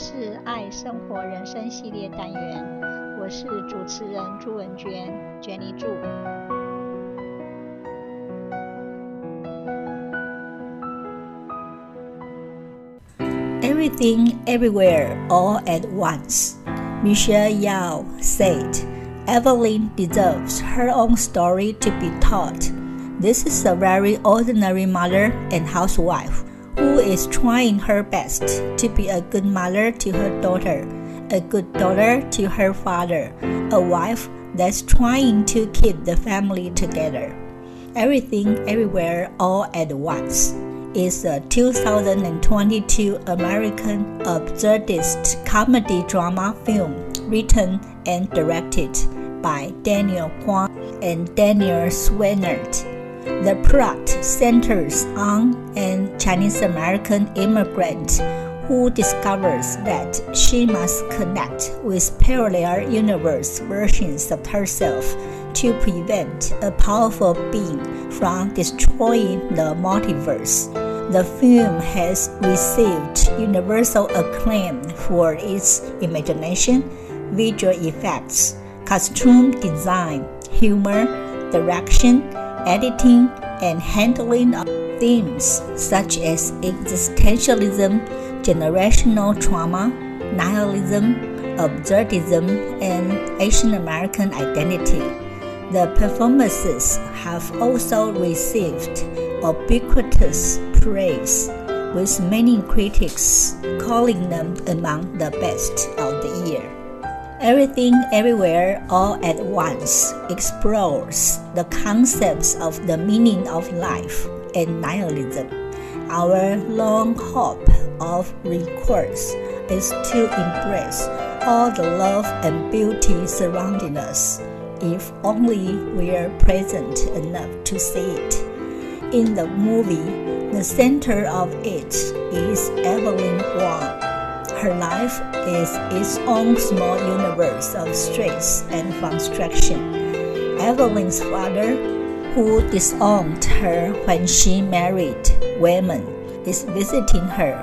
是爱生活人生系列单元，我是主持人朱文娟，娟妮助。Everything, everywhere, all at once. Michelle Yeoh said, "Evelyn deserves her own story to be told. This is a very ordinary mother and housewife." Who is trying her best to be a good mother to her daughter, a good daughter to her father, a wife that's trying to keep the family together. Everything, everywhere, all at once is a 2022 American absurdist comedy drama film written and directed by Daniel Kwan and Daniel Scheinert. The plot centers on an Chinese American immigrant who discovers that she must connect with parallel universe versions of herself to prevent a powerful being from destroying the multiverse. The film has received universal acclaim for its imagination, visual effects, costume design, humor, direction, editing, and handling of themes such as existentialism, generational trauma, nihilism, absurdism, and Asian American identity. The performances have also received ubiquitous praise, with many critics calling them among the best of the year. Everything Everywhere All at Once explores the concepts of the meaning of life and nihilism. Our long hope of recourse is to embrace all the love and beauty surrounding us, if only we are present enough to see it. In the movie, the center of it is Evelyn Wang her life is its own small universe of stress and frustration. Evelyn's father, who disowned her when she married Waymond, is visiting her.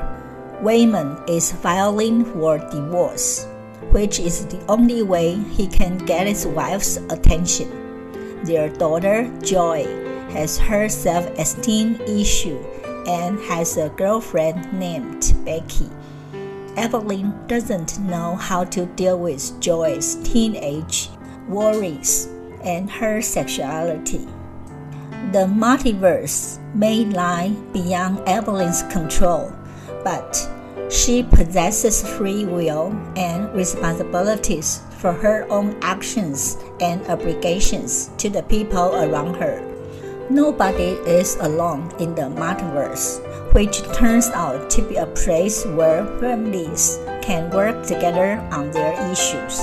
Waymond is filing for divorce, which is the only way he can get his wife's attention. Their daughter, Joy, has her self esteem issue and has a girlfriend named Becky. Evelyn doesn't know how to deal with Joy's teenage worries and her sexuality. The multiverse may lie beyond Evelyn's control, but she possesses free will and responsibilities for her own actions and obligations to the people around her. Nobody is alone in the multiverse which turns out to be a place where families can work together on their issues.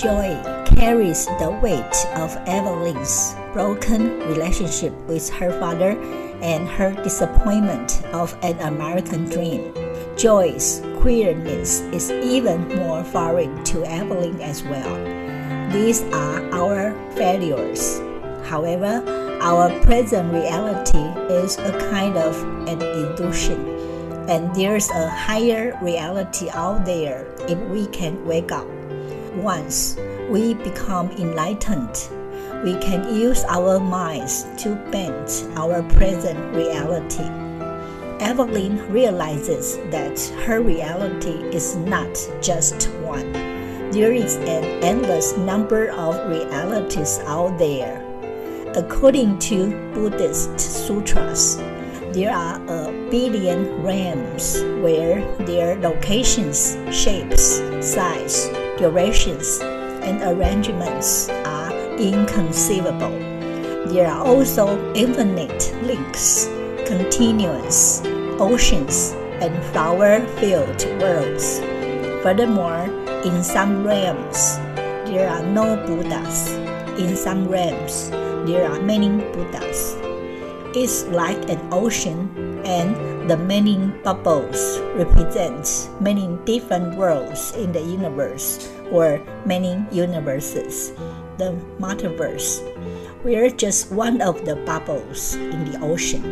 Joy carries the weight of Evelyn's broken relationship with her father and her disappointment of an American dream. Joy's queerness is even more foreign to Evelyn as well. These are our failures. However, our present reality is a kind of an illusion, and there's a higher reality out there if we can wake up. Once we become enlightened, we can use our minds to bend our present reality. Evelyn realizes that her reality is not just one. There is an endless number of realities out there According to Buddhist sutras, there are a billion realms where their locations, shapes, size, durations, and arrangements are inconceivable. There are also infinite links, continuous oceans, and flower filled worlds. Furthermore, in some realms, there are no Buddhas. In some realms, there are many Buddhas. It's like an ocean, and the many bubbles represent many different worlds in the universe or many universes. The multiverse. We're just one of the bubbles in the ocean.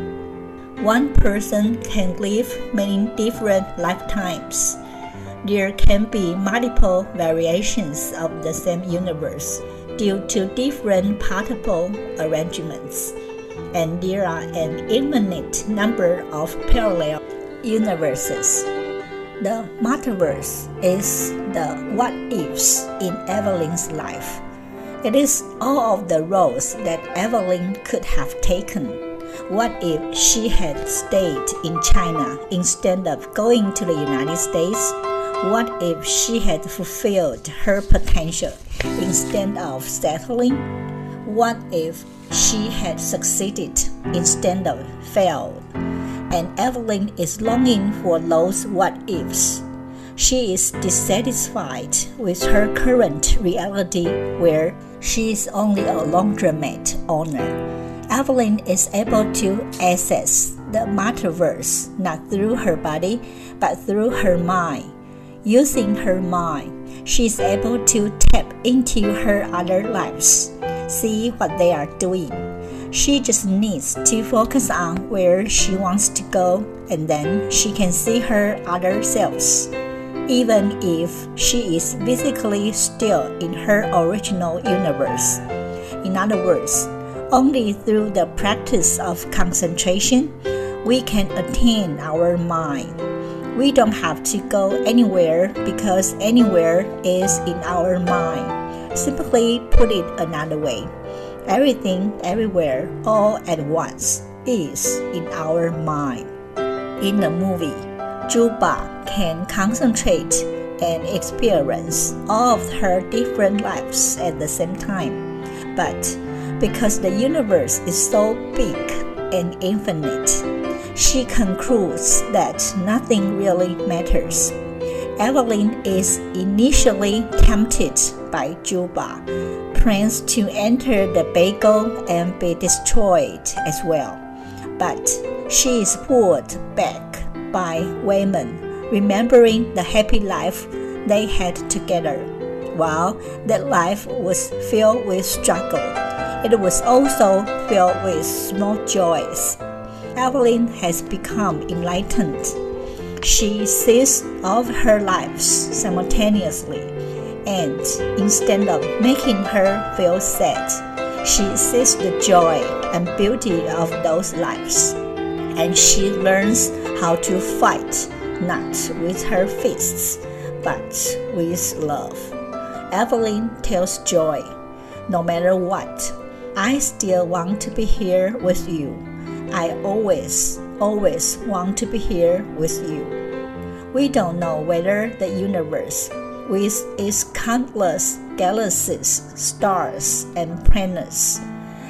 One person can live many different lifetimes. there can be multiple variations of the same universe due to different particle arrangements, and there are an infinite number of parallel universes. The multiverse is the what ifs in Evelyn's life. It is all of the roads that Evelyn could have taken. What if she had stayed in China instead of going to the United States? What if she had fulfilled her potential instead of settling? What if she had succeeded instead of failed? And Evelyn is longing for those what ifs. She is dissatisfied with her current reality where she is only a laundromat owner. Evelyn is able to access the multiverse not through her body but through her mind. Using her mind, she is able to tap into her other lives, see what they are doing. She just needs to focus on where she wants to go, and then she can see her other selves. Even if she is physically still in her original universe. In other words, only through the practice of concentration, we can attain our mind. We don't have to go anywhere because anywhere is in our mind. Simply put it another way everything, everywhere, all at once is in our mind. In the movie, Jobu can concentrate and experience all of her different lives at the same time. But because the universe is so big and infinite, she concludes that nothing really matters. Evelyn is initially tempted by Jobu, plans to enter the bagel and be destroyed as well. But she is pulled back by Waymond, remembering the happy life they had together. While that life was filled with struggle, it was also filled with small joys. Evelyn has become enlightened. She sees all her lives simultaneously, and instead of making her feel sad, she sees the joy and beauty of those lives. And she learns how to fight not with her fists, but with love. Evelyn tells Joy, no matter what, I still want to be here with you. I always, always want to be here with you. We don't know whether the universe, with its countless galaxies, stars, and planets,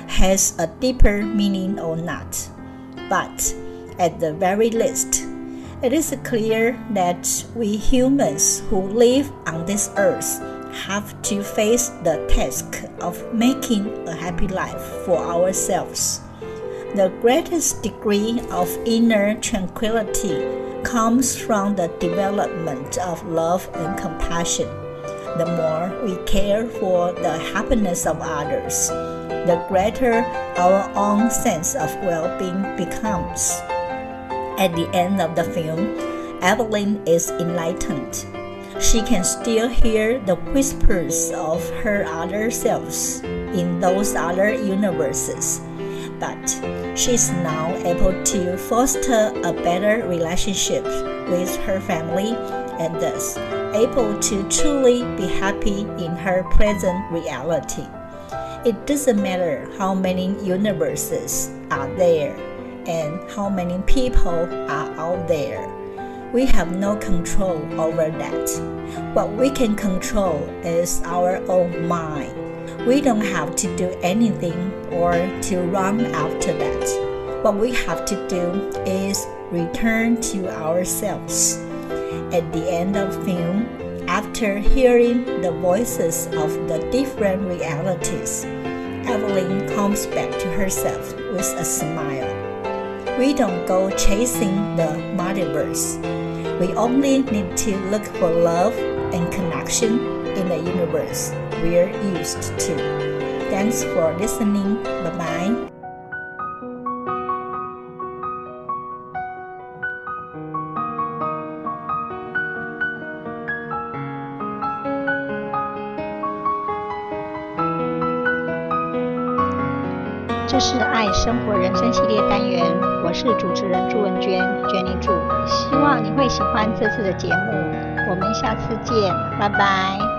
has a deeper meaning or not. But at the very least, it is clear that we humans who live on this earth have to face the task of making a happy life for ourselves. The greatest degree of inner tranquility comes from the development of love and compassion. The more we care for the happiness of others, the greater our own sense of well being becomes. At the end of the film, Evelyn is enlightened. She can still hear the whispers of her other selves in those other universes but she's now able to foster a better relationship with her family and thus able to truly be happy in her present reality. It doesn't matter how many universes are there and how many people are out there. We have no control over that. What we can control is our own mind we don't have to do anything or to run after that. What we have to do is return to ourselves. At the end of film, after hearing the voices of the different realities, Evelyn comes back to herself with a smile. We don't go chasing the multiverse. We only need to look for love and connection in the universe we're used to. Thanks for listening. Bye bye. 这是爱生活人生系列单元，我是主持人朱文娟，娟妮祝。希望你会喜欢这次的节目，我们下次见，拜拜。